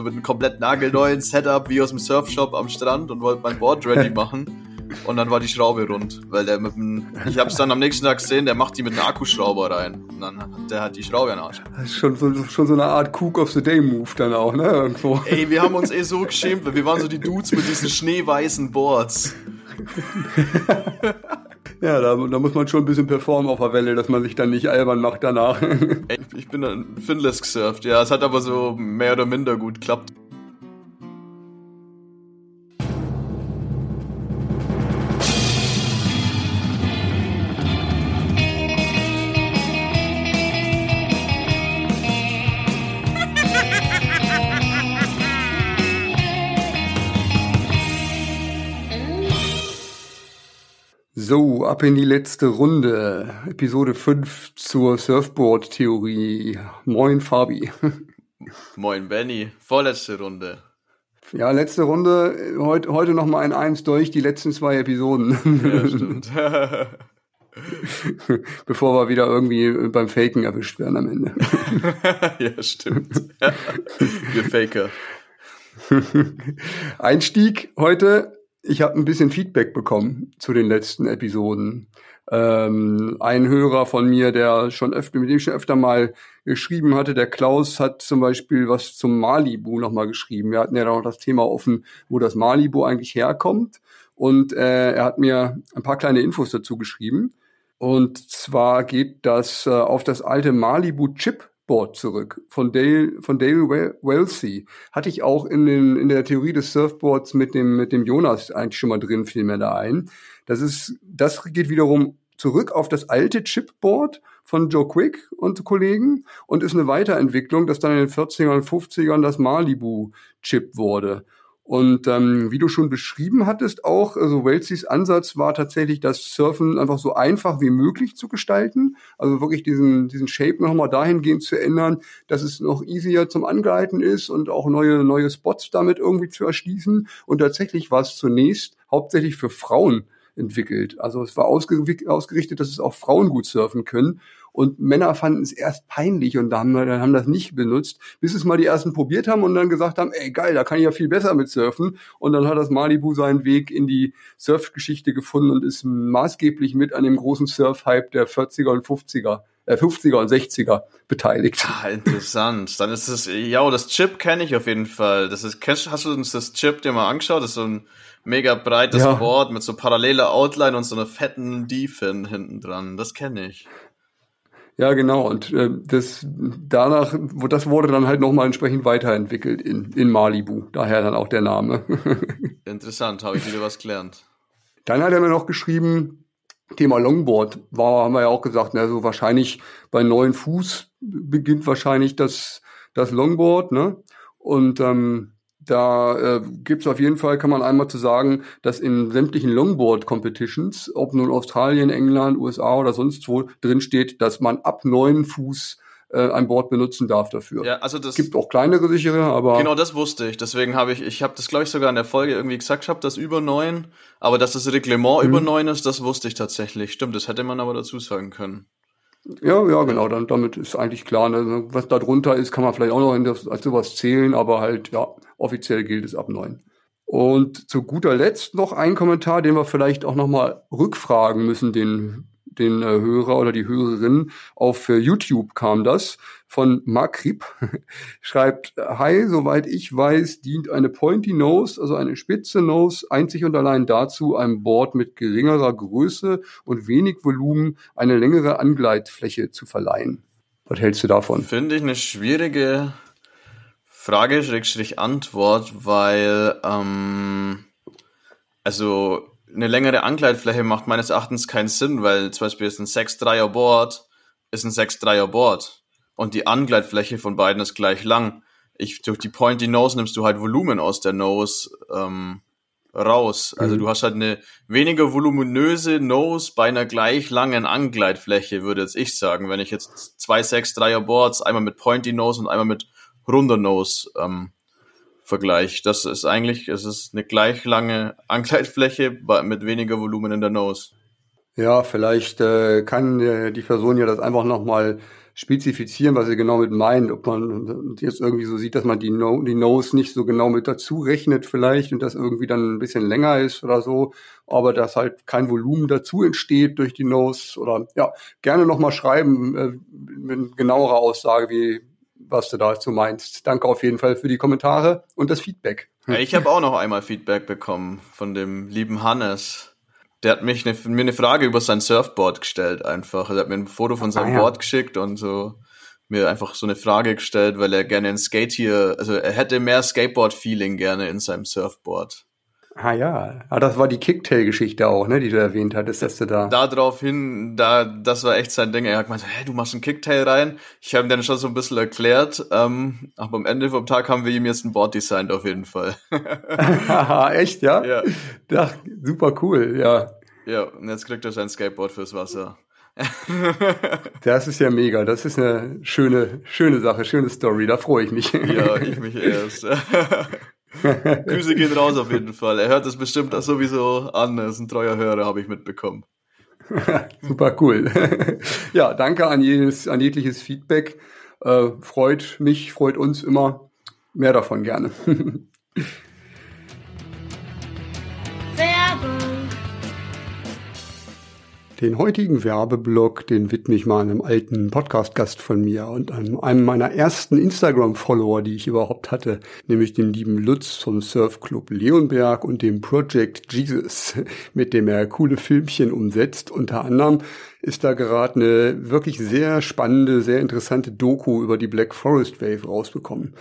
so mit einem komplett nagelneuen Setup wie aus dem Surfshop am Strand und wollte mein Board ready machen. Und dann war die Schraube rund, weil der mit dem, ich hab's dann am nächsten Tag gesehen, der macht die mit einem Akkuschrauber rein. Und dann hat der hat die Schraube an Arsch. Das ist schon so, schon so eine Art Cook of the Day Move dann auch, ne? Irgendwo. Ey, wir haben uns eh so geschämt, weil wir waren so die Dudes mit diesen schneeweißen Boards. Ja, da, da muss man schon ein bisschen performen auf der Welle, dass man sich dann nicht albern macht danach. Ich bin dann Finless gesurft, ja, es hat aber so mehr oder minder gut geklappt. Ab in die letzte Runde. Episode 5 zur Surfboard-Theorie. Moin, Fabi. Moin, Benny. Vorletzte Runde. Ja, letzte Runde. Heut, heute noch mal ein Eins durch, die letzten zwei Episoden. Ja, stimmt. Bevor wir wieder irgendwie beim Faken erwischt werden am Ende. ja, stimmt. Wir Faker. Einstieg heute ich habe ein bisschen Feedback bekommen zu den letzten Episoden. Ähm, ein Hörer von mir, der schon öfter, mit dem ich schon öfter mal geschrieben hatte, der Klaus hat zum Beispiel was zum Malibu nochmal geschrieben. Wir hatten ja noch das Thema offen, wo das Malibu eigentlich herkommt. Und äh, er hat mir ein paar kleine Infos dazu geschrieben. Und zwar geht das äh, auf das alte Malibu Chip Surfboard zurück von Dale, von Dale Wellesley. Hatte ich auch in, den, in der Theorie des Surfboards mit dem, mit dem Jonas eigentlich schon mal drin, fiel mir da ein. Das ist, das geht wiederum zurück auf das alte Chipboard von Joe Quick und Kollegen und ist eine Weiterentwicklung, das dann in den 40ern und 50ern das Malibu Chip wurde. Und ähm, wie du schon beschrieben hattest, auch, also Wellesley's Ansatz war tatsächlich, das Surfen einfach so einfach wie möglich zu gestalten. Also wirklich diesen, diesen Shape nochmal dahingehend zu ändern, dass es noch easier zum Angleiten ist und auch neue, neue Spots damit irgendwie zu erschließen. Und tatsächlich war es zunächst hauptsächlich für Frauen entwickelt. Also es war ausgerichtet, dass es auch Frauen gut surfen können. Und Männer fanden es erst peinlich und haben, dann haben das nicht benutzt, bis es mal die ersten probiert haben und dann gesagt haben, ey geil, da kann ich ja viel besser mit surfen. Und dann hat das Malibu seinen Weg in die Surfgeschichte gefunden und ist maßgeblich mit an dem großen Surf-Hype der 40er und 50er 50er äh, und 60er beteiligt. Ah, interessant. Dann ist es, ja, das Chip kenne ich auf jeden Fall. Das ist, hast du uns das Chip dir mal angeschaut? Das ist so ein mega breites ja. Board mit so paralleler Outline und so einer fetten D-Fin hinten dran. Das kenne ich. Ja, genau. Und äh, das danach, das wurde dann halt nochmal entsprechend weiterentwickelt in, in Malibu. Daher dann auch der Name. Interessant, habe ich wieder was gelernt. Dann hat er mir noch geschrieben, Thema Longboard war, haben wir ja auch gesagt, ne, so wahrscheinlich bei neun Fuß beginnt wahrscheinlich das, das Longboard, ne? Und ähm, da äh, gibt es auf jeden Fall, kann man einmal zu sagen, dass in sämtlichen Longboard-Competitions, ob nun Australien, England, USA oder sonst wo, drin steht, dass man ab neun Fuß äh, ein Board benutzen darf dafür. Ja, also das gibt auch kleinere sichere, aber genau das wusste ich. Deswegen habe ich, ich habe das glaube ich sogar in der Folge irgendwie gesagt, ich habe das über neun, aber dass das Reglement mhm. über neun ist, das wusste ich tatsächlich. Stimmt, das hätte man aber dazu sagen können. Ja, ja, genau. Dann, damit ist eigentlich klar. Ne? Was da drunter ist, kann man vielleicht auch noch in das, als sowas zählen, aber halt, ja, offiziell gilt es ab neun. Und zu guter Letzt noch ein Kommentar, den wir vielleicht auch nochmal rückfragen müssen, den den äh, Hörer oder die Hörerin auf äh, YouTube kam das von Makrib. Schreibt, hi, soweit ich weiß, dient eine Pointy Nose, also eine spitze Nose, einzig und allein dazu, einem Board mit geringerer Größe und wenig Volumen eine längere Angleitfläche zu verleihen. Was hältst du davon? Finde ich eine schwierige Frage, Schrägstrich Antwort, weil, ähm, also eine längere Ankleidfläche macht meines Erachtens keinen Sinn, weil zum Beispiel ist ein 6-3er Board ist ein 6-3er Board und die Ankleidfläche von beiden ist gleich lang. Ich, durch die Pointy Nose nimmst du halt Volumen aus der Nose ähm, raus. Also mhm. du hast halt eine weniger voluminöse Nose bei einer gleich langen Ankleidfläche, würde jetzt ich sagen. Wenn ich jetzt zwei 6-3er Boards, einmal mit Pointy Nose und einmal mit runder Nose ähm, Vergleich. Das ist eigentlich, es ist eine gleich lange Ankleidfläche mit weniger Volumen in der Nose. Ja, vielleicht äh, kann äh, die Person ja das einfach nochmal spezifizieren, was ihr genau mit meint. Ob man jetzt irgendwie so sieht, dass man die, no die Nose nicht so genau mit dazu rechnet vielleicht und das irgendwie dann ein bisschen länger ist oder so, aber dass halt kein Volumen dazu entsteht durch die Nose oder ja, gerne nochmal schreiben äh, mit genauerer Aussage, wie was du dazu meinst. Danke auf jeden Fall für die Kommentare und das Feedback. Ja, ich habe auch noch einmal Feedback bekommen von dem lieben Hannes. Der hat mich eine, mir eine Frage über sein Surfboard gestellt einfach. Er hat mir ein Foto von seinem ah, ja. Board geschickt und so mir einfach so eine Frage gestellt, weil er gerne ein Skate hier, also er hätte mehr Skateboard-Feeling gerne in seinem Surfboard. Ah ja, ah, das war die Kicktail-Geschichte auch, ne, die du erwähnt hattest, dass du da. Daraufhin, da, das war echt sein Ding. Er hat gemeint, hey, du machst einen Kicktail rein. Ich habe ihm dann schon so ein bisschen erklärt, ähm, aber am Ende vom Tag haben wir ihm jetzt ein Board designt auf jeden Fall. echt, ja? Ja. ja. Super cool, ja. Ja, und jetzt kriegt er sein Skateboard fürs Wasser. das ist ja mega. Das ist eine schöne, schöne Sache, schöne Story. Da freue ich mich. ja, ich mich erst. Grüße gehen raus auf jeden Fall. Er hört es bestimmt auch sowieso an. Er ist ein treuer Hörer, habe ich mitbekommen. Super cool. ja, danke an jedes, an jegliches Feedback. Äh, freut mich, freut uns immer. Mehr davon gerne. Den heutigen Werbeblock, den widme ich mal einem alten Podcast-Gast von mir und einem, meiner ersten Instagram-Follower, die ich überhaupt hatte, nämlich dem lieben Lutz vom Surfclub Leonberg und dem Project Jesus, mit dem er coole Filmchen umsetzt. Unter anderem ist da gerade eine wirklich sehr spannende, sehr interessante Doku über die Black Forest Wave rausbekommen.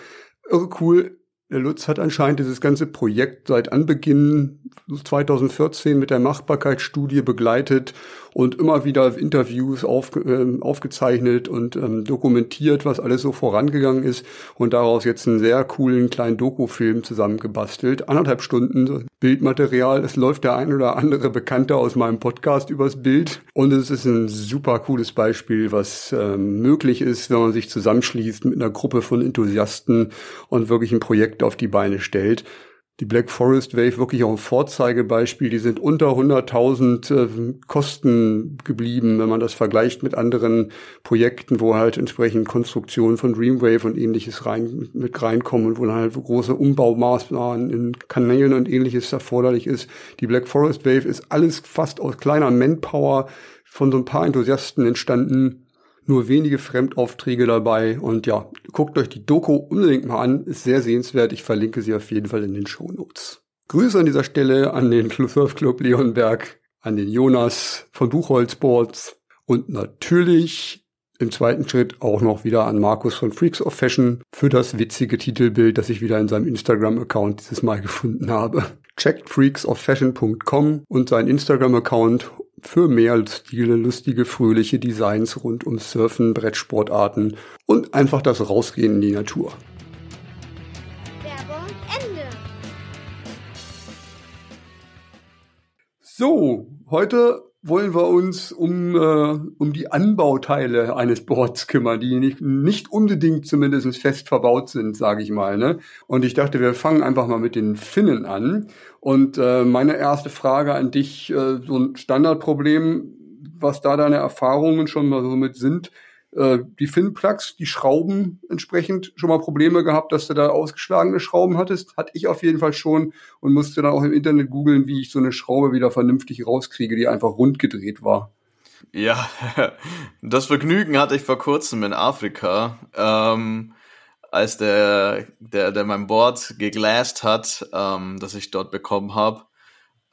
Irre cool, der Lutz hat anscheinend dieses ganze Projekt seit Anbeginn 2014 mit der Machbarkeitsstudie begleitet und immer wieder Interviews auf, äh, aufgezeichnet und ähm, dokumentiert, was alles so vorangegangen ist und daraus jetzt einen sehr coolen kleinen Dokufilm zusammengebastelt. Anderthalb Stunden Bildmaterial. Es läuft der ein oder andere Bekannte aus meinem Podcast übers Bild und es ist ein super cooles Beispiel, was ähm, möglich ist, wenn man sich zusammenschließt mit einer Gruppe von Enthusiasten und wirklich ein Projekt auf die Beine stellt die Black Forest Wave wirklich auch ein Vorzeigebeispiel. Die sind unter 100.000 äh, Kosten geblieben, wenn man das vergleicht mit anderen Projekten, wo halt entsprechend Konstruktionen von Dreamwave und ähnliches rein, mit reinkommen und wo dann halt große Umbaumaßnahmen in Kanälen und ähnliches erforderlich ist. Die Black Forest Wave ist alles fast aus kleiner Manpower von so ein paar Enthusiasten entstanden nur wenige Fremdaufträge dabei. Und ja, guckt euch die Doku unbedingt mal an. Ist sehr sehenswert. Ich verlinke sie auf jeden Fall in den Show Notes. Grüße an dieser Stelle an den Surfclub Leonberg, an den Jonas von Buchholz Boards und natürlich im zweiten Schritt auch noch wieder an Markus von Freaks of Fashion für das witzige Titelbild, das ich wieder in seinem Instagram-Account dieses Mal gefunden habe. Checkt freaksoffashion.com und sein Instagram-Account für mehr Stile, lustige, fröhliche Designs rund um Surfen, Brettsportarten und einfach das Rausgehen in die Natur. Werbung Ende. So, heute wollen wir uns um, äh, um die Anbauteile eines Boards kümmern, die nicht, nicht unbedingt zumindest fest verbaut sind, sage ich mal. Ne? Und ich dachte, wir fangen einfach mal mit den Finnen an. Und äh, meine erste Frage an dich, äh, so ein Standardproblem, was da deine Erfahrungen schon mal so mit sind, äh, die Fin-Plugs, die Schrauben entsprechend schon mal Probleme gehabt, dass du da ausgeschlagene Schrauben hattest? Hatte ich auf jeden Fall schon und musste dann auch im Internet googeln, wie ich so eine Schraube wieder vernünftig rauskriege, die einfach rund gedreht war. Ja, das Vergnügen hatte ich vor kurzem in Afrika, ähm, als der, der, der mein Board geglast hat, ähm, das ich dort bekommen habe.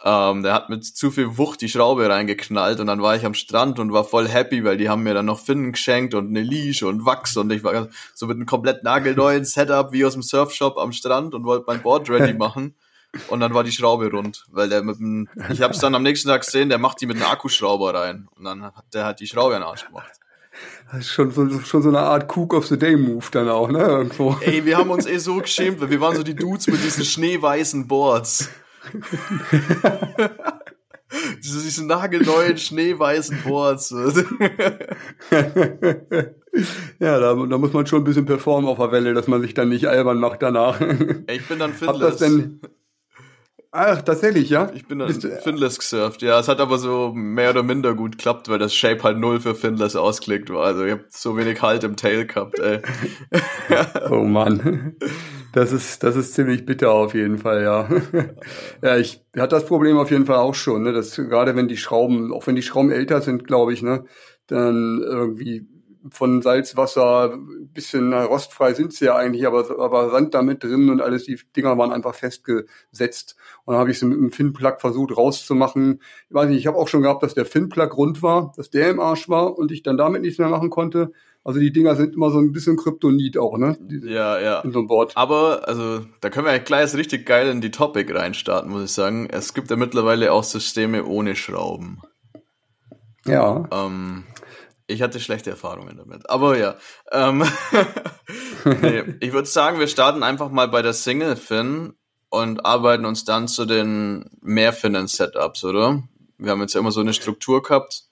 Ähm, der hat mit zu viel Wucht die Schraube reingeknallt und dann war ich am Strand und war voll happy, weil die haben mir dann noch Finnen geschenkt und eine Leash und Wachs und ich war so mit einem komplett nagelneuen Setup wie aus dem Surfshop am Strand und wollte mein Board ready machen. Und dann war die Schraube rund, weil der mit dem, ich habe es dann am nächsten Tag gesehen, der macht die mit einem Akkuschrauber rein und dann hat der halt die Schraube in den Arsch gemacht. Das ist schon so, schon so eine Art Cook of the Day Move dann auch, ne? Irgendwo. Ey, wir haben uns eh so geschämt, weil wir waren so die Dudes mit diesen schneeweißen Boards. diese, diese nagelneuen schneeweißen Boards. ja, da, da, muss man schon ein bisschen performen auf der Welle, dass man sich dann nicht albern macht danach. Ich bin dann finless. Hab das denn, Ach, tatsächlich, ja? Ich bin dann Finless gesurft. Ja, es hat aber so mehr oder minder gut geklappt, weil das Shape halt null für Finless ausklickt war. Also ich habe so wenig Halt im Tail gehabt, ey. oh Mann. Das ist, das ist ziemlich bitter auf jeden Fall, ja. ja, ich hatte das Problem auf jeden Fall auch schon, ne, dass gerade wenn die Schrauben, auch wenn die Schrauben älter sind, glaube ich, ne, dann irgendwie von Salzwasser, bisschen rostfrei sind sie ja eigentlich, aber, aber Sand damit drin und alles, die Dinger waren einfach festgesetzt. Und dann habe ich sie mit dem Finplug versucht rauszumachen. Ich weiß nicht, ich habe auch schon gehabt, dass der Finplug rund war, dass der im Arsch war und ich dann damit nichts mehr machen konnte. Also die Dinger sind immer so ein bisschen Kryptonit auch, ne? Die, ja, ja. In so einem Board. Aber, also, da können wir ja gleich richtig geil in die Topic reinstarten, muss ich sagen. Es gibt ja mittlerweile auch Systeme ohne Schrauben. Ja. Ähm, ich hatte schlechte Erfahrungen damit. Aber ja. Ähm, nee, ich würde sagen, wir starten einfach mal bei der Single Fin und arbeiten uns dann zu den Mehrfinnen-Setups, oder? Wir haben jetzt ja immer so eine Struktur gehabt.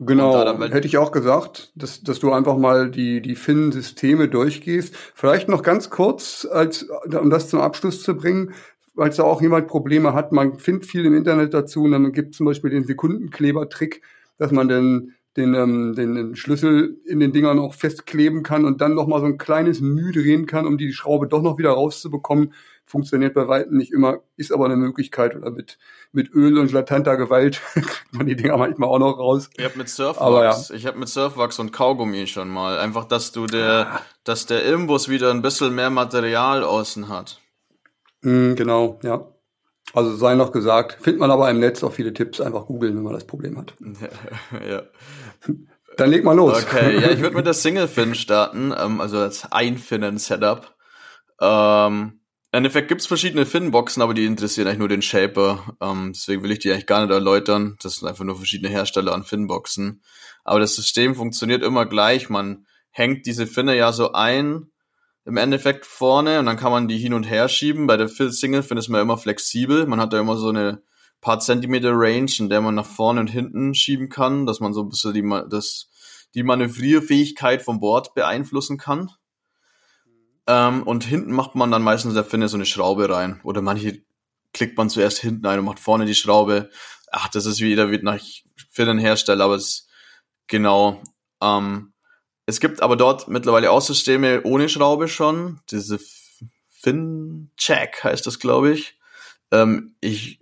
Genau, hätte ich auch gesagt, dass, dass du einfach mal die, die Fin-Systeme durchgehst. Vielleicht noch ganz kurz, als, um das zum Abschluss zu bringen, weil es da auch jemand Probleme hat. Man findet viel im Internet dazu und dann gibt zum Beispiel den Sekundenkleber-Trick, dass man dann den, ähm, den Schlüssel in den Dingern auch festkleben kann und dann noch mal so ein kleines Mühe drehen kann, um die Schraube doch noch wieder rauszubekommen. Funktioniert bei weitem nicht immer, ist aber eine Möglichkeit. Oder mit, mit Öl und latanter Gewalt kriegt man die Dinger manchmal auch noch raus. Ich habe mit Surfwachs, ja. ich habe mit Surfwachs und Kaugummi schon mal. Einfach, dass du der, ah. dass der Imbus wieder ein bisschen mehr Material außen hat. Mm, genau, ja. Also sei noch gesagt, findet man aber im Netz auch viele Tipps, einfach googeln, wenn man das Problem hat. ja. Dann leg mal los. Okay, ja, ich würde mit der Single-Fin starten, ähm, also als Einfinnen-Setup. Ähm, Im Endeffekt gibt's verschiedene Fin-Boxen, aber die interessieren eigentlich nur den Shaper. Ähm, deswegen will ich die eigentlich gar nicht erläutern. Das sind einfach nur verschiedene Hersteller an Fin-Boxen. Aber das System funktioniert immer gleich. Man hängt diese Finne ja so ein im Endeffekt vorne und dann kann man die hin und her schieben. Bei der Single findet man immer flexibel. Man hat da immer so eine paar Zentimeter Range, in der man nach vorne und hinten schieben kann, dass man so ein bisschen die, das, die Manövrierfähigkeit vom Board beeinflussen kann. Ähm, und hinten macht man dann meistens der Finne so eine Schraube rein. Oder manche klickt man zuerst hinten ein und macht vorne die Schraube. Ach, das ist wie nach Finnenhersteller, aber es ist genau. Ähm, es gibt aber dort mittlerweile auch Systeme ohne Schraube schon. Diese FinCheck heißt das, glaube ich. Ähm, ich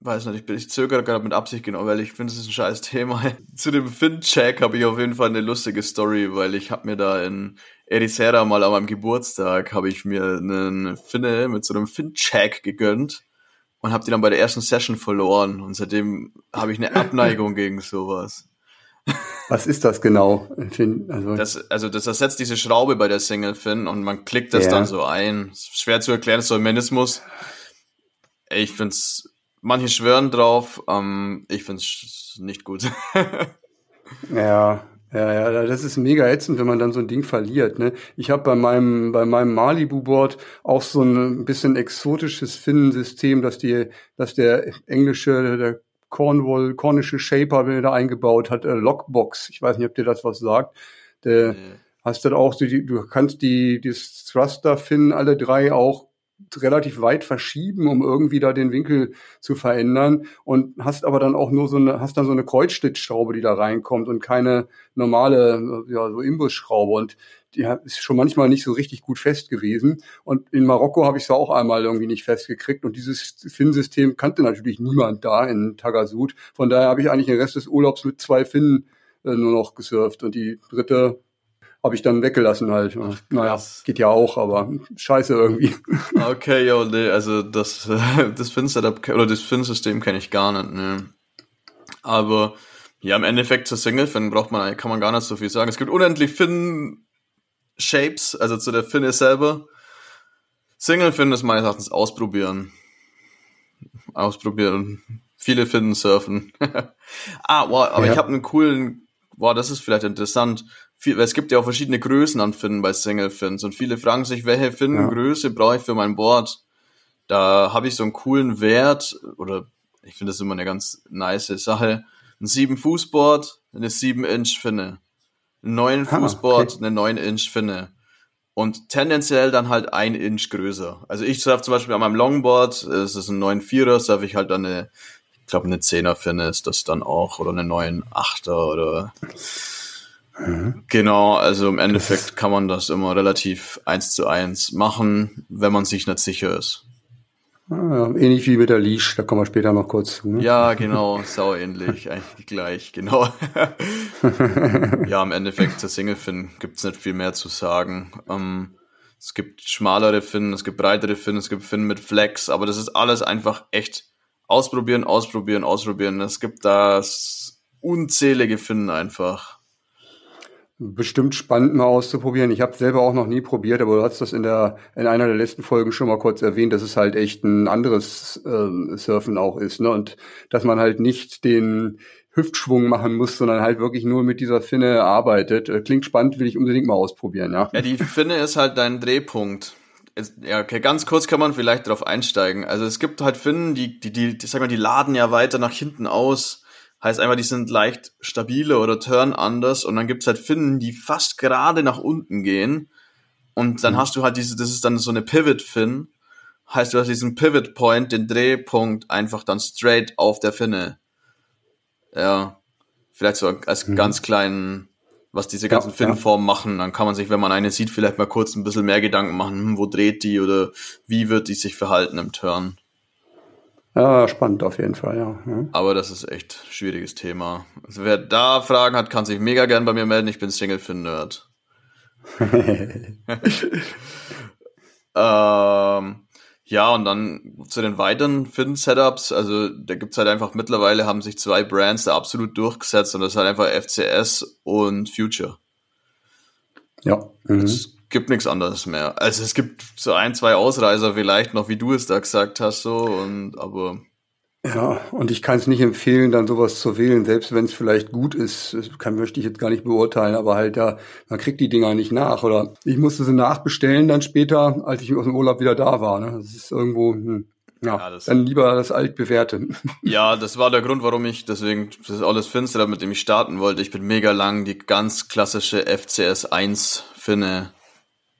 weiß nicht, ich, zögere gerade mit Absicht genau, weil ich finde, es ist ein scheiß Thema. Zu dem FinCheck habe ich auf jeden Fall eine lustige Story, weil ich habe mir da in Ericeira mal an meinem Geburtstag habe ich mir einen Finne mit so einem FinCheck gegönnt und habe die dann bei der ersten Session verloren und seitdem habe ich eine Abneigung gegen sowas. Was ist das genau? Also das, also das ersetzt diese Schraube bei der Single Fin und man klickt das ja. dann so ein. Schwer zu erklären, ist so ein Mechanismus. Ich find's, manche schwören drauf, ähm, ich find's nicht gut. ja, ja, ja, das ist mega ätzend, wenn man dann so ein Ding verliert. Ne? Ich habe bei meinem bei meinem Malibu-Board auch so ein bisschen exotisches Finnensystem, dass die, dass der englische, der Cornwall, kornische Shaper da eingebaut hat, äh, Lockbox. Ich weiß nicht, ob dir das was sagt. Der, mhm. Hast dann auch, die, du kannst die, die Thruster finden, alle drei auch relativ weit verschieben, um irgendwie da den Winkel zu verändern und hast aber dann auch nur so eine, hast dann so eine Kreuzschlitzschraube, die da reinkommt und keine normale, ja, so Imbusschraube und die ist schon manchmal nicht so richtig gut fest gewesen. Und in Marokko habe ich es auch einmal irgendwie nicht festgekriegt. Und dieses Fin-System kannte natürlich niemand da in Tagasud. Von daher habe ich eigentlich den Rest des Urlaubs mit zwei Finnen äh, nur noch gesurft. Und die dritte habe ich dann weggelassen halt. Ach, naja, geht ja auch, aber scheiße irgendwie. Okay, ja, nee, also das, das Fin-Setup oder das Fin-System kenne ich gar nicht, ne. Aber ja, im Endeffekt zur Single-Fin braucht man, kann man gar nicht so viel sagen. Es gibt unendlich Fin Shapes, also zu der Finne selber. Single Fin ist meines Erachtens ausprobieren. Ausprobieren. Viele Finnen surfen. ah, wow, aber ja. ich habe einen coolen, wow, das ist vielleicht interessant. Viel, es gibt ja auch verschiedene Größen an Finnen bei Single Fins und viele fragen sich, welche Finnengröße ja. brauche ich für mein Board? Da habe ich so einen coolen Wert oder ich finde das immer eine ganz nice Sache. Ein 7 Fußboard, eine 7 Inch Finne. Ein neuen ah, Fußboard, okay. eine 9 Inch Finne. und tendenziell dann halt ein Inch größer. Also ich surfe zum Beispiel an meinem Longboard, es ist ein 9,4er, surfe ich halt dann eine, ich glaube eine 10er Finne ist das dann auch oder eine 9,8er oder mhm. genau, also im Endeffekt kann man das immer relativ eins zu eins machen, wenn man sich nicht sicher ist. Ah, ähnlich wie mit der Leash, da kommen wir später noch kurz zu. Ne? Ja, genau, sau ähnlich, eigentlich gleich, genau. ja, im Endeffekt zur Single-Fin gibt's nicht viel mehr zu sagen. Ähm, es gibt schmalere Finnen, es gibt breitere Finnen, es gibt Finnen mit Flex, aber das ist alles einfach echt ausprobieren, ausprobieren, ausprobieren. Es gibt das unzählige Finnen einfach bestimmt spannend mal auszuprobieren. Ich habe selber auch noch nie probiert, aber du hast das in der in einer der letzten Folgen schon mal kurz erwähnt, dass es halt echt ein anderes ähm, Surfen auch ist, ne? Und dass man halt nicht den Hüftschwung machen muss, sondern halt wirklich nur mit dieser Finne arbeitet. Äh, klingt spannend, will ich unbedingt mal ausprobieren, ja. Ja, die Finne ist halt dein Drehpunkt. Ja, okay, ganz kurz kann man vielleicht darauf einsteigen. Also es gibt halt Finnen, die, die, die, die, sag mal, die laden ja weiter nach hinten aus Heißt einfach, die sind leicht stabiler oder turn anders und dann gibt's halt Finnen, die fast gerade nach unten gehen und dann mhm. hast du halt diese, das ist dann so eine Pivot-Fin, heißt du hast diesen Pivot-Point, den Drehpunkt einfach dann straight auf der Finne. Ja, vielleicht so als mhm. ganz kleinen, was diese ganzen ja, Finnformen ja. machen, dann kann man sich, wenn man eine sieht, vielleicht mal kurz ein bisschen mehr Gedanken machen, hm, wo dreht die oder wie wird die sich verhalten im Turn. Ja, spannend auf jeden Fall, ja. Aber das ist echt ein schwieriges Thema. Also wer da Fragen hat, kann sich mega gern bei mir melden. Ich bin Single für Nerd. ähm, ja, und dann zu den weiteren Fin-Setups. Also da gibt's halt einfach mittlerweile haben sich zwei Brands da absolut durchgesetzt und das ist halt einfach FCS und Future. Ja. Mhm. Es gibt nichts anderes mehr. Also es gibt so ein, zwei Ausreißer vielleicht noch, wie du es da gesagt hast, so und aber. Ja, und ich kann es nicht empfehlen, dann sowas zu wählen, selbst wenn es vielleicht gut ist. Das kann, möchte ich jetzt gar nicht beurteilen, aber halt ja, man kriegt die Dinger nicht nach. Oder ich musste sie nachbestellen dann später, als ich aus dem Urlaub wieder da war. Ne? Das ist irgendwo, hm. Ja, ja dann lieber das altbewährte. Ja, das war der Grund, warum ich deswegen das ist alles Finster, mit dem ich starten wollte. Ich bin mega lang die ganz klassische FCS 1 Finne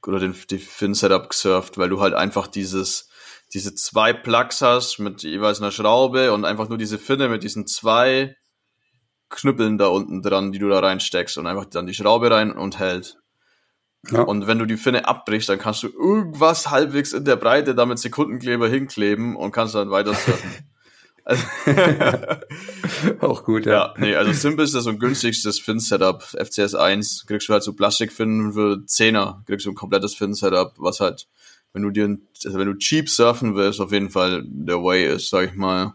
oder den, die Fin-Setup gesurft, weil du halt einfach dieses, diese zwei Plugs hast mit jeweils einer Schraube und einfach nur diese Finne mit diesen zwei Knüppeln da unten dran, die du da reinsteckst und einfach dann die Schraube rein und hält. Ja. Und wenn du die Finne abbrichst, dann kannst du irgendwas halbwegs in der Breite damit Sekundenkleber hinkleben und kannst dann weiter surfen. Also auch gut, ja. ja. Nee, also simplestes und günstigstes Fin-Setup, FCS 1, kriegst du halt so Plastikfin für 10er, kriegst du ein komplettes Fin-Setup, was halt, wenn du dir, also wenn du cheap surfen willst, auf jeden Fall der Way ist, sag ich mal.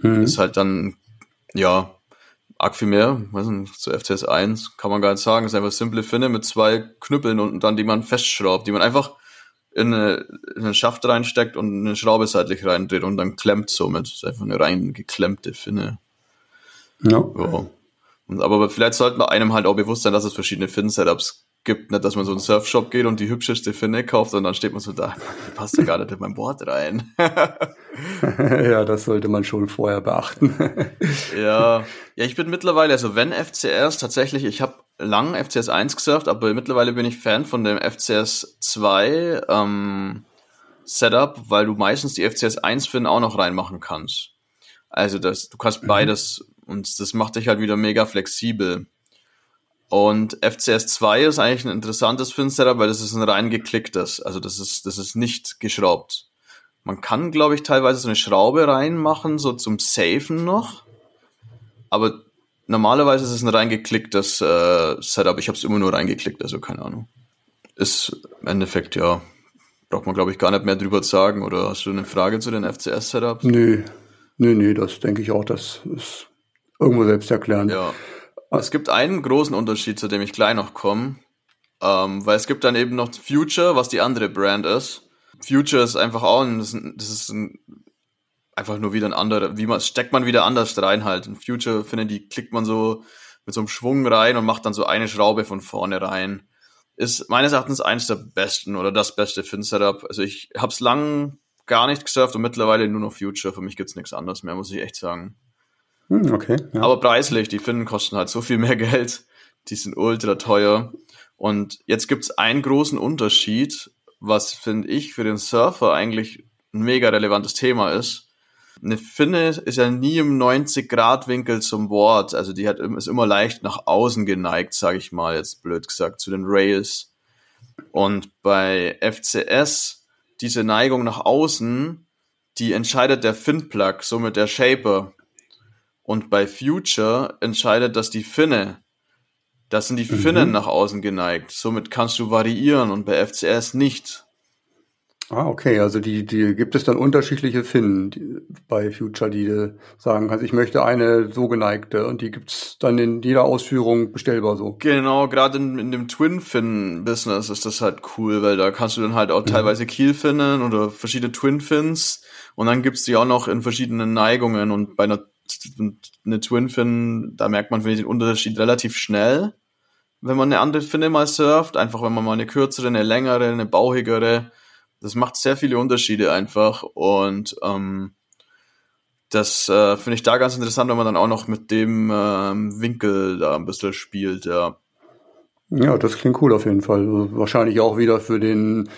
Mhm. Ist halt dann, ja, arg viel mehr, weiß nicht, zu FCS 1 kann man gar nicht sagen, ist einfach simple Finne mit zwei Knüppeln und dann die man festschraubt, die man einfach in, eine, in einen Schaft reinsteckt und eine Schraube seitlich reindreht und dann klemmt somit. Das ist einfach eine rein geklemmte Finne. Ja. ja. Und, aber vielleicht sollte man einem halt auch bewusst sein, dass es verschiedene Fin-Setups gibt. Nicht, dass man so einen Surfshop geht und die hübscheste Finne kauft und dann steht man so da, die passt ja gar nicht in mein Board rein. ja, das sollte man schon vorher beachten. ja. ja, ich bin mittlerweile, also wenn FCRs tatsächlich, ich habe lang FCS 1 gesurft, aber mittlerweile bin ich Fan von dem FCS 2 ähm, Setup, weil du meistens die FCS 1 Fin auch noch reinmachen kannst. Also das, du kannst mhm. beides und das macht dich halt wieder mega flexibel. Und FCS 2 ist eigentlich ein interessantes Fin-Setup, weil das ist ein rein geklicktes. Also das ist, das ist nicht geschraubt. Man kann, glaube ich, teilweise so eine Schraube reinmachen, so zum Safen noch. Aber normalerweise ist es ein reingeklicktes äh, Setup. Ich habe es immer nur reingeklickt, also keine Ahnung. Ist im Endeffekt, ja, braucht man, glaube ich, gar nicht mehr drüber zu sagen. Oder hast du eine Frage zu den FCS-Setups? Nö, nö, nö, das denke ich auch, das ist irgendwo selbst erklären. Ja. Es gibt einen großen Unterschied, zu dem ich gleich noch komme. Ähm, weil es gibt dann eben noch Future, was die andere Brand ist. Future ist einfach auch ein, das ist ein, das ist ein einfach nur wieder ein anderer, wie man, steckt man wieder anders rein halt. In Future, finde die klickt man so mit so einem Schwung rein und macht dann so eine Schraube von vorne rein. Ist meines Erachtens eines der besten oder das beste Fin-Setup. Also ich hab's lang gar nicht gesurft und mittlerweile nur noch Future. Für mich gibt's nichts anderes mehr, muss ich echt sagen. Hm, okay. Ja. Aber preislich, die Finnen kosten halt so viel mehr Geld. Die sind ultra teuer. Und jetzt gibt's einen großen Unterschied, was finde ich für den Surfer eigentlich ein mega relevantes Thema ist. Eine Finne ist ja nie im 90-Grad-Winkel zum Board. Also die hat, ist immer leicht nach außen geneigt, sage ich mal jetzt blöd gesagt, zu den Rails. Und bei FCS, diese Neigung nach außen, die entscheidet der Fin-Plug, somit der Shaper. Und bei Future entscheidet das die Finne. Das sind die mhm. Finnen nach außen geneigt. Somit kannst du variieren und bei FCS nicht. Ah, okay. Also die, die gibt es dann unterschiedliche Finnen die, bei Future, die du sagen kannst, ich möchte eine so geneigte und die gibt's dann in jeder Ausführung bestellbar so. Genau, gerade in, in dem Twin-Fin-Business ist das halt cool, weil da kannst du dann halt auch mhm. teilweise Kiel-Finnen oder verschiedene Twin-Fins und dann gibt's die auch noch in verschiedenen Neigungen und bei einer eine Twin-Fin, da merkt man, den Unterschied relativ schnell, wenn man eine andere Finne mal surft, einfach wenn man mal eine kürzere, eine längere, eine bauchigere, das macht sehr viele Unterschiede einfach und ähm, das äh, finde ich da ganz interessant, wenn man dann auch noch mit dem ähm, Winkel da ein bisschen spielt, ja. Ja, das klingt cool auf jeden Fall. Wahrscheinlich auch wieder für den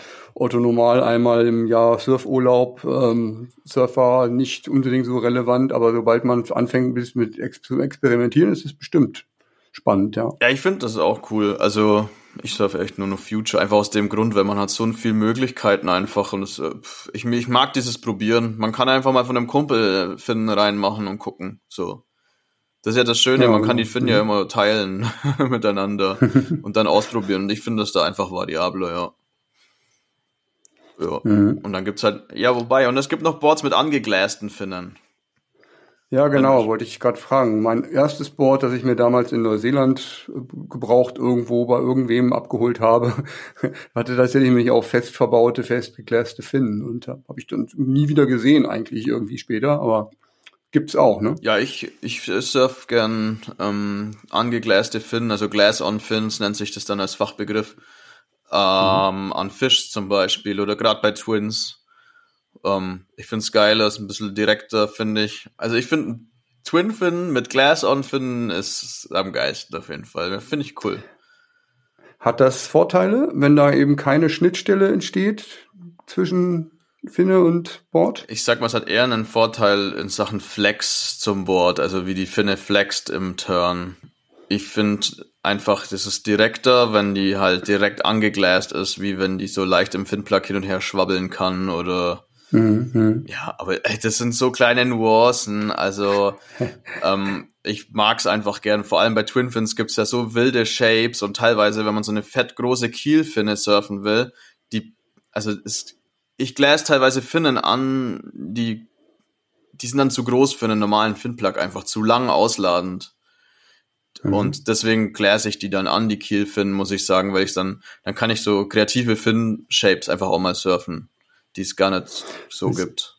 Otto Normal einmal im Jahr Surfurlaub, ähm, Surfer nicht unbedingt so relevant, aber sobald man anfängt bis mit Ex zu experimentieren, ist es bestimmt spannend, ja. Ja, ich finde das auch cool. Also ich surfe echt nur noch Future, einfach aus dem Grund, weil man hat so viele Möglichkeiten einfach und es, äh, ich, ich mag dieses Probieren. Man kann einfach mal von einem Kumpel äh, Finnen reinmachen und gucken, so. Das ist ja das Schöne, ja, man kann die Finnen ja immer teilen miteinander und dann ausprobieren. Und ich finde das da einfach variabler, ja. Ja. Mhm. Und dann gibt's halt, ja, wobei, und es gibt noch Boards mit angeglasten Finnen. Ja, genau, wollte ich gerade fragen. Mein erstes Board, das ich mir damals in Neuseeland äh, gebraucht irgendwo bei irgendwem abgeholt habe, hatte tatsächlich nämlich auch fest verbaute, fest geglaste Finnen und habe ich dann nie wieder gesehen eigentlich irgendwie später, aber gibt's auch, ne? Ja, ich ich surf gern ähm, angeglaste Finnen, also Glass-on-Fins nennt sich das dann als Fachbegriff ähm, mhm. an Fish zum Beispiel oder gerade bei Twins. Ähm, ich finde es geiler, ist ein bisschen direkter, finde ich. Also ich finde Twin Fin mit Glass on Fin ist am geilsten auf jeden Fall. Finde ich cool. Hat das Vorteile, wenn da eben keine Schnittstelle entsteht zwischen Finne und Board? Ich sag mal, es hat eher einen Vorteil in Sachen Flex zum Board, also wie die Finne flext im Turn. Ich finde einfach, das ist direkter, wenn die halt direkt angeglasst ist, wie wenn die so leicht im Finplug hin und her schwabbeln kann oder mhm. ja, aber ey, das sind so kleine Nuancen. Also ähm, ich mag's einfach gern. Vor allem bei Twinfins gibt's ja so wilde Shapes und teilweise, wenn man so eine fett große Kielfinne surfen will, die, also ist, ich glass teilweise Finnen an, die die sind dann zu groß für einen normalen Finplug, einfach zu lang ausladend. Mhm. Und deswegen gläse ich die dann an, die Kielfin, muss ich sagen, weil ich dann, dann kann ich so kreative Fin-Shapes einfach auch mal surfen, die es gar nicht so ist, gibt.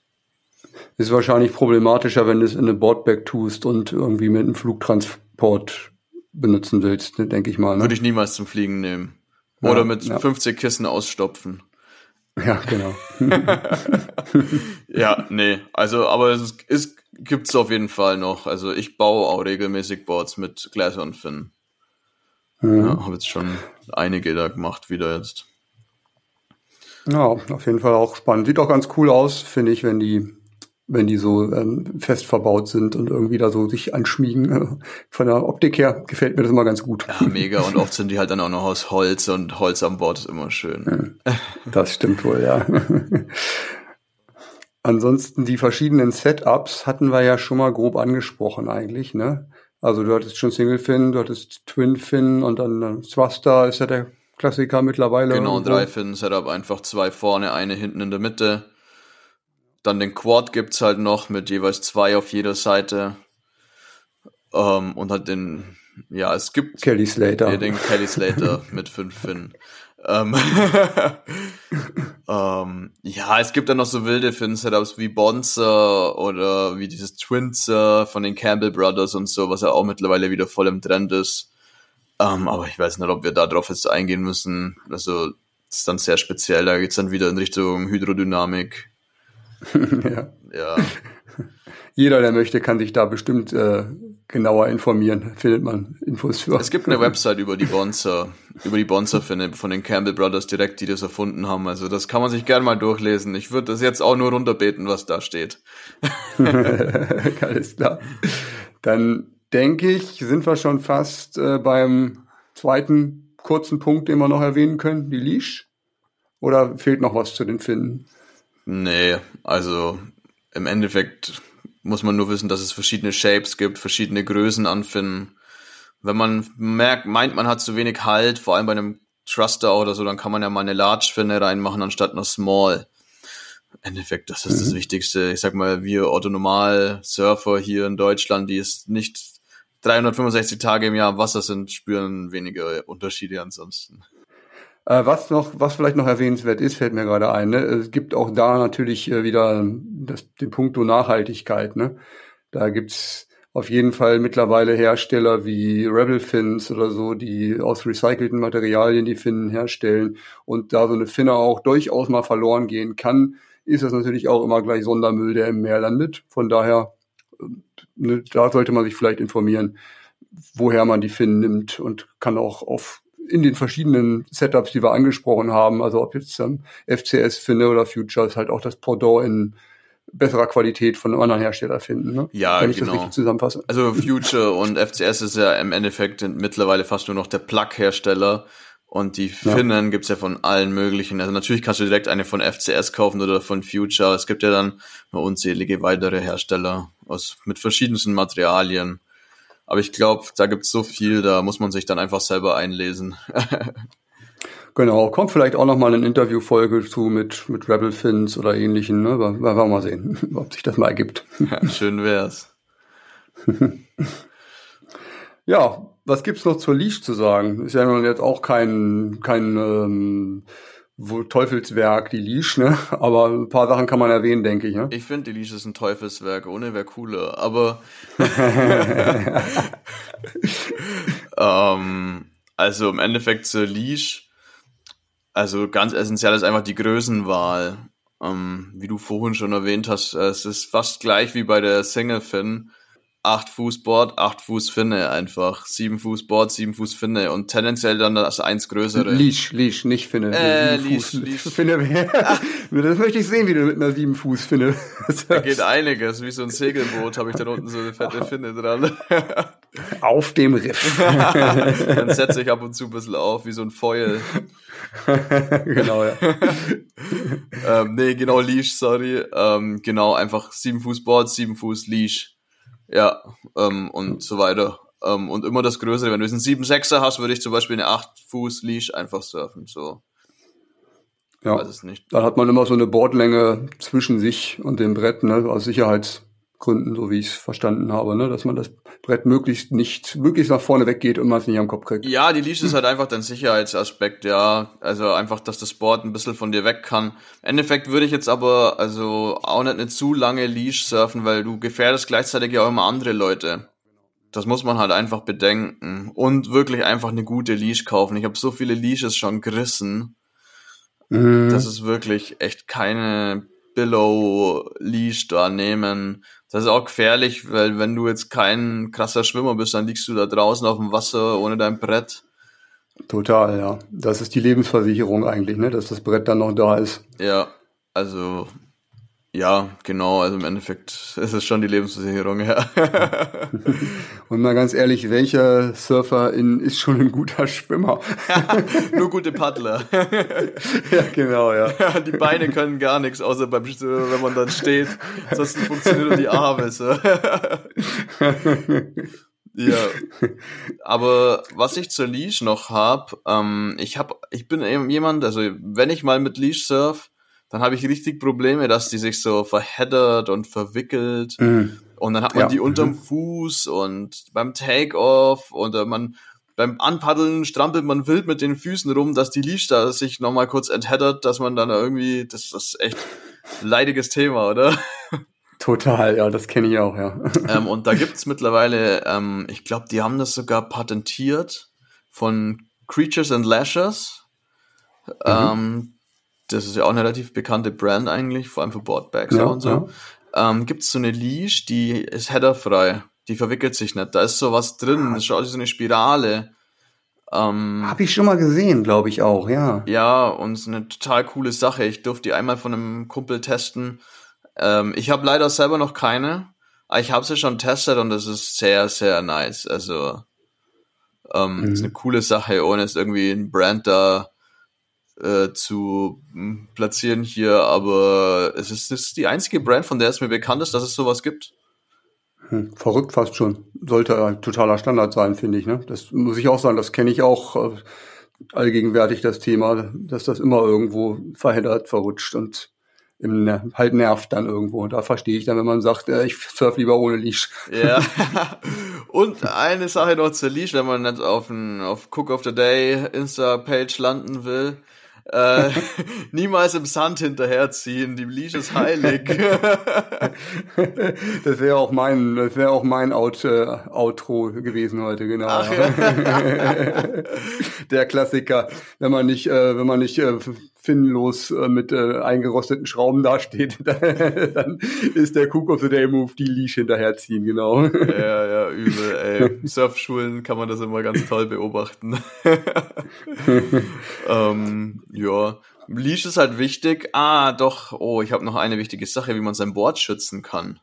Ist wahrscheinlich problematischer, wenn du es in eine Boardbag tust und irgendwie mit einem Flugtransport benutzen willst, denke ich mal. Ne? Würde ich niemals zum Fliegen nehmen. Oder ja, mit ja. 50 Kissen ausstopfen. Ja, genau. ja, nee, also, aber es ist, gibt's auf jeden Fall noch. Also ich baue auch regelmäßig Boards mit Gläser und Finn. Mhm. Ja, habe jetzt schon einige da gemacht wieder jetzt. Ja, auf jeden Fall auch spannend. Sieht auch ganz cool aus, finde ich, wenn die, wenn die so ähm, fest verbaut sind und irgendwie da so sich anschmiegen. Von der Optik her gefällt mir das immer ganz gut. Ja, mega. Und oft sind die halt dann auch noch aus Holz und Holz am Bord ist immer schön. Ja, das stimmt wohl, ja. Ansonsten die verschiedenen Setups hatten wir ja schon mal grob angesprochen eigentlich, ne? Also du hattest schon Single Fin, du hattest Twin Fin und dann Thruster ist ja der Klassiker mittlerweile. Genau, irgendwo. drei Fin Setup, einfach zwei vorne, eine hinten in der Mitte. Dann den Quad gibt's halt noch mit jeweils zwei auf jeder Seite. Ähm, und halt den, ja, es gibt Kelly Slater. den Kelly Slater mit fünf Fin. Ähm, ähm, ja, es gibt dann noch so wilde Fin-Setups wie Bonzer oder wie dieses Twinzer von den Campbell Brothers und so, was ja auch mittlerweile wieder voll im Trend ist. Ähm, aber ich weiß nicht, ob wir da drauf jetzt eingehen müssen. Also, das ist dann sehr speziell. Da geht's dann wieder in Richtung Hydrodynamik. ja. ja. Jeder, der möchte, kann sich da bestimmt äh, genauer informieren. Findet man Infos für. Es gibt eine Website über die Bonzer. über die Bonzer-Finne von den Campbell Brothers direkt, die das erfunden haben. Also das kann man sich gern mal durchlesen. Ich würde das jetzt auch nur runterbeten, was da steht. Alles klar. Dann denke ich, sind wir schon fast äh, beim zweiten kurzen Punkt, den wir noch erwähnen können, die Leash. Oder fehlt noch was zu den Finnen? Nee, also im Endeffekt muss man nur wissen, dass es verschiedene Shapes gibt, verschiedene Größen an Finnen. Wenn man merkt, meint, man hat zu wenig Halt, vor allem bei einem Thruster oder so, dann kann man ja mal eine Large Finne reinmachen anstatt einer Small. Im Endeffekt, das ist mhm. das Wichtigste. Ich sag mal, wir Otto-Normal-Surfer hier in Deutschland, die es nicht 365 Tage im Jahr im Wasser sind, spüren weniger Unterschiede ansonsten. Äh, was noch, was vielleicht noch erwähnenswert ist, fällt mir gerade ein. Ne? Es gibt auch da natürlich äh, wieder das, den Punkt Nachhaltigkeit. Ne? Da gibt's auf jeden Fall mittlerweile Hersteller wie Rebel Fins oder so, die aus recycelten Materialien die Finnen herstellen und da so eine Finne auch durchaus mal verloren gehen kann, ist das natürlich auch immer gleich Sondermüll, der im Meer landet. Von daher, äh, ne, da sollte man sich vielleicht informieren, woher man die Finnen nimmt und kann auch auf in den verschiedenen Setups, die wir angesprochen haben, also ob jetzt ähm, FCS finde oder Futures, halt auch das Pendant in besserer Qualität von einem anderen Hersteller finden. Ne? Ja, Wenn ich genau. das richtig zusammenfasse. Also Future und FCS ist ja im Endeffekt mittlerweile fast nur noch der Plug-Hersteller. Und die Finnen ja. gibt's ja von allen möglichen. Also natürlich kannst du direkt eine von FCS kaufen oder von Future. Es gibt ja dann unzählige weitere Hersteller aus mit verschiedensten Materialien. Aber ich glaube, da gibt's so viel, da muss man sich dann einfach selber einlesen. genau, kommt vielleicht auch noch mal eine Interviewfolge zu mit, mit Rebel Fins oder ähnlichen. Ne? Wir, wir mal sehen, ob sich das mal ergibt. Ja, schön wär's. ja, was gibt's noch zur Leash zu sagen? Ist ja nun jetzt auch kein, kein ähm, Teufelswerk, die Leash, ne? Aber ein paar Sachen kann man erwähnen, denke ich. Ne? Ich finde, die Leash ist ein Teufelswerk, ohne wäre cooler. Aber ähm, also im Endeffekt zur Leash, also ganz essentiell ist einfach die Größenwahl. Ähm, wie du vorhin schon erwähnt hast, es ist fast gleich wie bei der Single Fin. 8 Fuß Board, 8 Fuß Finne einfach. 7 Fuß Board, 7 Fuß Finne und tendenziell dann das eins größere. Leash, Leash, nicht Finne. Äh, Leash, Leash. Finne. das möchte ich sehen, wie du mit einer 7 Fuß Finne. da geht einiges, wie so ein Segelboot habe ich da unten so eine fette Finne dran. auf dem Riff. dann setze ich ab und zu ein bisschen auf, wie so ein Foil. genau, ja. ähm, nee, genau, Leash, sorry. Ähm, genau, einfach 7 Fuß Board, 7 Fuß Leash. Ja, ähm, und so weiter. Ähm, und immer das Größere. Wenn du einen 7-6er hast, würde ich zum Beispiel eine 8-Fuß-Leash einfach surfen. So. Ja, weiß es nicht. dann hat man immer so eine Bordlänge zwischen sich und dem Brett, ne, aus Sicherheitsgründen, so wie ich es verstanden habe, ne, dass man das Brett möglichst nicht, möglichst nach vorne weggeht und man es nicht am Kopf kriegt. Ja, die Leash ist halt einfach dein Sicherheitsaspekt, ja. Also einfach, dass das Board ein bisschen von dir weg kann. Im Endeffekt würde ich jetzt aber, also auch nicht eine zu lange Leash surfen, weil du gefährdest gleichzeitig ja auch immer andere Leute. Das muss man halt einfach bedenken. Und wirklich einfach eine gute Leash kaufen. Ich habe so viele Leashes schon gerissen. Mhm. Das ist wirklich echt keine Billow-Leash da nehmen. Das ist auch gefährlich, weil wenn du jetzt kein krasser Schwimmer bist, dann liegst du da draußen auf dem Wasser ohne dein Brett. Total, ja. Das ist die Lebensversicherung eigentlich, ne, dass das Brett dann noch da ist. Ja, also ja, genau. Also im Endeffekt ist es schon die Lebensversicherung, ja. Und mal ganz ehrlich, welcher Surfer in, ist schon ein guter Schwimmer? Nur gute Paddler. ja, genau, ja. Die Beine können gar nichts, außer beim, wenn man dann steht. Ansonsten funktioniert nur die Arme. So. Ja, aber was ich zur Leash noch hab, ähm, ich hab, ich bin eben jemand, also wenn ich mal mit Leash surf, dann habe ich richtig Probleme, dass die sich so verheddert und verwickelt. Mhm. Und dann hat man ja. die unterm Fuß und beim Take-Off und äh, man beim Anpaddeln strampelt man wild mit den Füßen rum, dass die Leash da sich nochmal kurz entheddert, dass man dann irgendwie, das, das ist echt leidiges Thema, oder? Total, ja, das kenne ich auch, ja. Ähm, und da gibt's mittlerweile, ähm, ich glaube, die haben das sogar patentiert von Creatures and Lashers. Mhm. Ähm, das ist ja auch eine relativ bekannte Brand eigentlich, vor allem für Boardbags ja, und so. Ja. Ähm, Gibt es so eine Leash, die ist headerfrei, die verwickelt sich nicht. Da ist sowas drin, das ist so eine Spirale. Ähm, Habe ich schon mal gesehen, glaube ich auch, ja. Ja, und es ist eine total coole Sache. Ich durfte die einmal von einem Kumpel testen. Ähm, ich habe leider selber noch keine, aber ich habe sie schon testet und es ist sehr, sehr nice. Also ähm, mhm. ist eine coole Sache, ohne es irgendwie ein Brand da äh, zu hm, platzieren hier, aber es ist, es ist die einzige Brand, von der es mir bekannt ist, dass es sowas gibt. Hm, verrückt fast schon. Sollte ein totaler Standard sein, finde ich. Ne? Das muss ich auch sagen, das kenne ich auch äh, allgegenwärtig, das Thema, dass das immer irgendwo verheddert, verrutscht und im, halt nervt dann irgendwo. Und da verstehe ich dann, wenn man sagt, äh, ich surf lieber ohne Leash. Ja. Und eine Sache noch zur Leash, wenn man nicht auf, ein, auf Cook of the Day Insta-Page landen will. Äh, niemals im Sand hinterherziehen, die Leash ist heilig. das wäre auch mein, das wäre auch mein Out, äh, Outro gewesen heute, genau. Ach, ja. Der Klassiker, wenn man nicht, äh, wenn man nicht äh, finnlos äh, mit äh, eingerosteten Schrauben dasteht, dann ist der Cook of the Day Move die Leash hinterherziehen, genau. Ja, ja, übel, ey. Surfschulen kann man das immer ganz toll beobachten. ähm, ja, Leash ist halt wichtig. Ah, doch, oh, ich habe noch eine wichtige Sache, wie man sein Board schützen kann.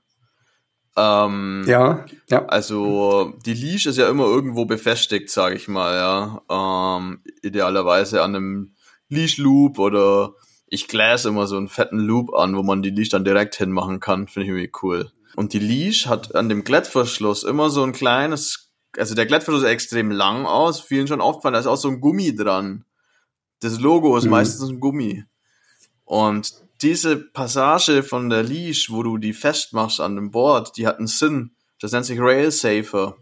Ähm, ja, ja. Also die Leash ist ja immer irgendwo befestigt, sage ich mal, ja. Ähm, idealerweise an einem Leash Loop oder ich gläs immer so einen fetten Loop an, wo man die Leash dann direkt hinmachen kann. Finde ich irgendwie cool. Und die Leash hat an dem Glättverschluss immer so ein kleines, also der Glättverschluss ist extrem lang aus, vielen schon aufgefallen, da ist auch so ein Gummi dran. Das Logo ist mhm. meistens ein Gummi. Und diese Passage von der Leash, wo du die festmachst an dem Board, die hat einen Sinn. Das nennt sich Rail Safer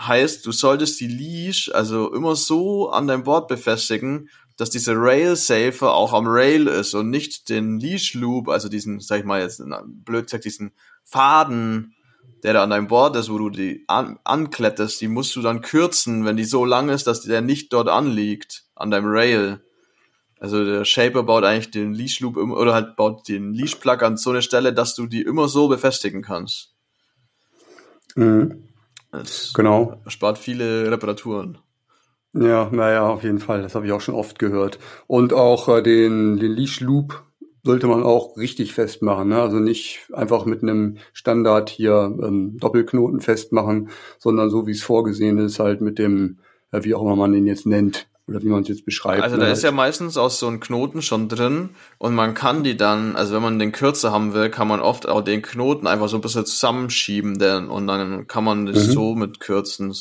heißt, du solltest die Leash also immer so an deinem Board befestigen, dass diese Rail Safer auch am Rail ist und nicht den Leash Loop, also diesen, sag ich mal jetzt blöd gesagt, diesen Faden, der da an deinem Board ist, wo du die an ankletterst, die musst du dann kürzen, wenn die so lang ist, dass der nicht dort anliegt, an deinem Rail. Also der Shaper baut eigentlich den Leash Loop oder halt baut den Leash Plug an so eine Stelle, dass du die immer so befestigen kannst. Mhm. Das genau. spart viele Reparaturen. Ja, naja, auf jeden Fall. Das habe ich auch schon oft gehört. Und auch äh, den, den Leash Loop sollte man auch richtig festmachen. Ne? Also nicht einfach mit einem Standard hier ähm, Doppelknoten festmachen, sondern so wie es vorgesehen ist, halt mit dem, äh, wie auch immer man den jetzt nennt, oder wie man es jetzt beschreibt. Also da ne? ist ja meistens auch so ein Knoten schon drin und man kann die dann, also wenn man den kürzer haben will, kann man oft auch den Knoten einfach so ein bisschen zusammenschieben denn, und dann kann man das mhm. so mit kürzen.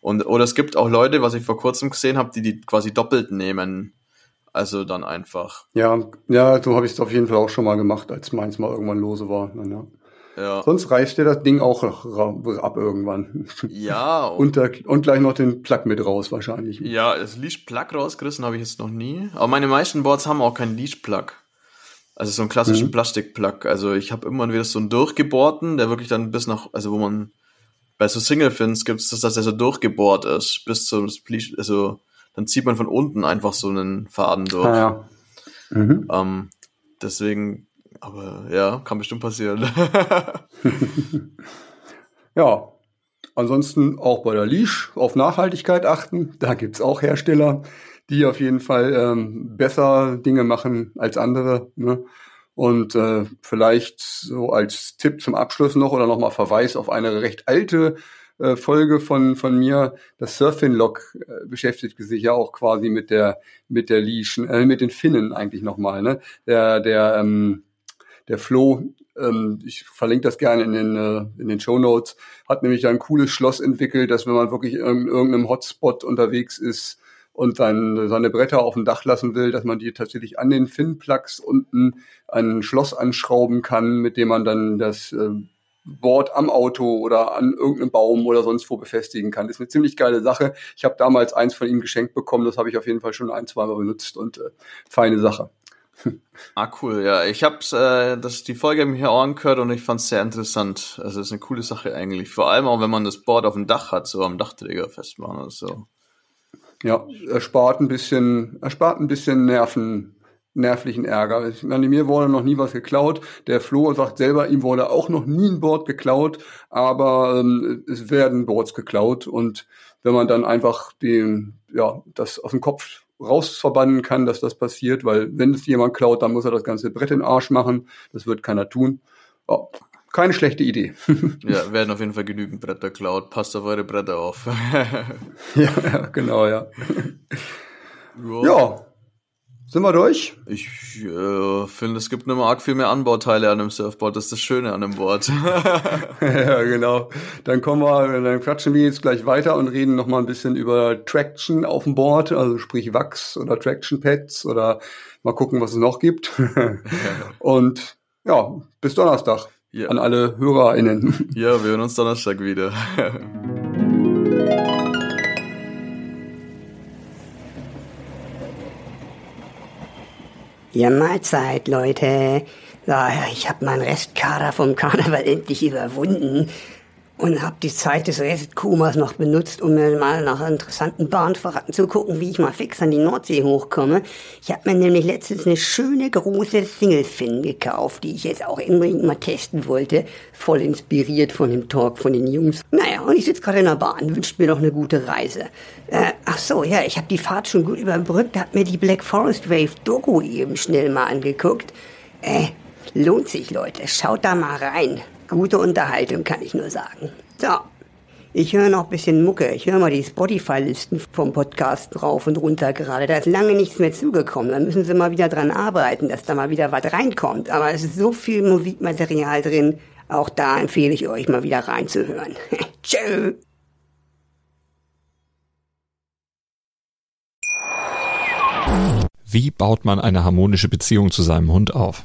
Und, oder es gibt auch Leute, was ich vor kurzem gesehen habe, die die quasi doppelt nehmen. Also dann einfach. Ja, ja, so habe ich es auf jeden Fall auch schon mal gemacht, als meins mal irgendwann lose war. Ja. Ja. Sonst reißt dir das Ding auch ab irgendwann. Ja. Und, der, und gleich noch den Plug mit raus wahrscheinlich. Ja, das Leash-Plug rausgerissen habe ich jetzt noch nie. Aber meine meisten Boards haben auch keinen Leash-Plug. Also so einen klassischen mhm. Plastik-Plug. Also ich habe immer wieder so einen durchgebohrten, der wirklich dann bis nach, also wo man bei so Single-Fins gibt es das, dass er so durchgebohrt ist, bis zum Leash, also dann zieht man von unten einfach so einen Faden durch. Ah, ja. Mhm. Ähm, deswegen aber ja, kann bestimmt passieren. ja, ansonsten auch bei der Leash auf Nachhaltigkeit achten. Da gibt's auch Hersteller, die auf jeden Fall ähm, besser Dinge machen als andere. Ne? Und äh, vielleicht so als Tipp zum Abschluss noch oder nochmal Verweis auf eine recht alte äh, Folge von, von mir. Das Surfing-Log äh, beschäftigt sich ja auch quasi mit der, mit der Leash, äh, mit den Finnen eigentlich nochmal. Ne? Der, der, ähm, der Flo, ähm, ich verlinke das gerne in den, äh, in den Show Notes, hat nämlich ein cooles Schloss entwickelt, dass wenn man wirklich in irgendeinem Hotspot unterwegs ist und dann seine Bretter auf dem Dach lassen will, dass man die tatsächlich an den Fin-Plugs unten ein Schloss anschrauben kann, mit dem man dann das äh, Board am Auto oder an irgendeinem Baum oder sonst wo befestigen kann. Das ist eine ziemlich geile Sache. Ich habe damals eins von ihm geschenkt bekommen, das habe ich auf jeden Fall schon ein, zwei Mal benutzt und äh, feine Sache. Ah, cool, ja. Ich hab's, äh, die Folge mir angehört und ich fand's sehr interessant. Also es ist eine coole Sache eigentlich. Vor allem auch, wenn man das Board auf dem Dach hat, so am Dachträger festmachen oder so. Ja, erspart ein bisschen, erspart ein bisschen Nerven, nervlichen Ärger. Ich meine, mir wurde noch nie was geklaut. Der Flo sagt selber, ihm wurde auch noch nie ein Board geklaut, aber ähm, es werden Boards geklaut und wenn man dann einfach den, ja, das aus dem Kopf rausverbannen kann, dass das passiert, weil wenn es jemand klaut, dann muss er das ganze Brett in den Arsch machen. Das wird keiner tun. Oh, keine schlechte Idee. ja, werden auf jeden Fall genügend Bretter klaut. Passt auf eure Bretter auf. ja, ja, genau, ja. ja. Sind wir durch? Ich äh, finde, es gibt nicht mehr arg viel mehr Anbauteile an dem Surfboard. Das ist das Schöne an dem Board. ja, genau. Dann kommen wir, dann quatschen wir jetzt gleich weiter und reden noch mal ein bisschen über Traction auf dem Board, also sprich Wachs oder Traction Pads oder mal gucken, was es noch gibt. und ja, bis Donnerstag ja. an alle HörerInnen. Ja, wir hören uns Donnerstag wieder. Ja, Mahlzeit, Leute. So, ich habe meinen Restkader vom Karneval endlich überwunden und habe die Zeit des Restkumas noch benutzt, um mir mal nach interessanten Bahnfahrten zu gucken, wie ich mal fix an die Nordsee hochkomme. Ich habe mir nämlich letztens eine schöne große Single-Fin gekauft, die ich jetzt auch unbedingt mal testen wollte. Voll inspiriert von dem Talk von den Jungs. Naja, und ich sitze gerade in der Bahn, wünscht mir noch eine gute Reise. Äh, ach so, ja, ich habe die Fahrt schon gut überbrückt, hab mir die Black Forest Wave Doku eben schnell mal angeguckt. Äh, lohnt sich, Leute, schaut da mal rein. Gute Unterhaltung, kann ich nur sagen. So, ich höre noch ein bisschen Mucke. Ich höre mal die Spotify-Listen vom Podcast rauf und runter gerade. Da ist lange nichts mehr zugekommen. Da müssen sie mal wieder dran arbeiten, dass da mal wieder was reinkommt. Aber es ist so viel Musikmaterial drin. Auch da empfehle ich euch mal wieder reinzuhören. Tschö. Wie baut man eine harmonische Beziehung zu seinem Hund auf?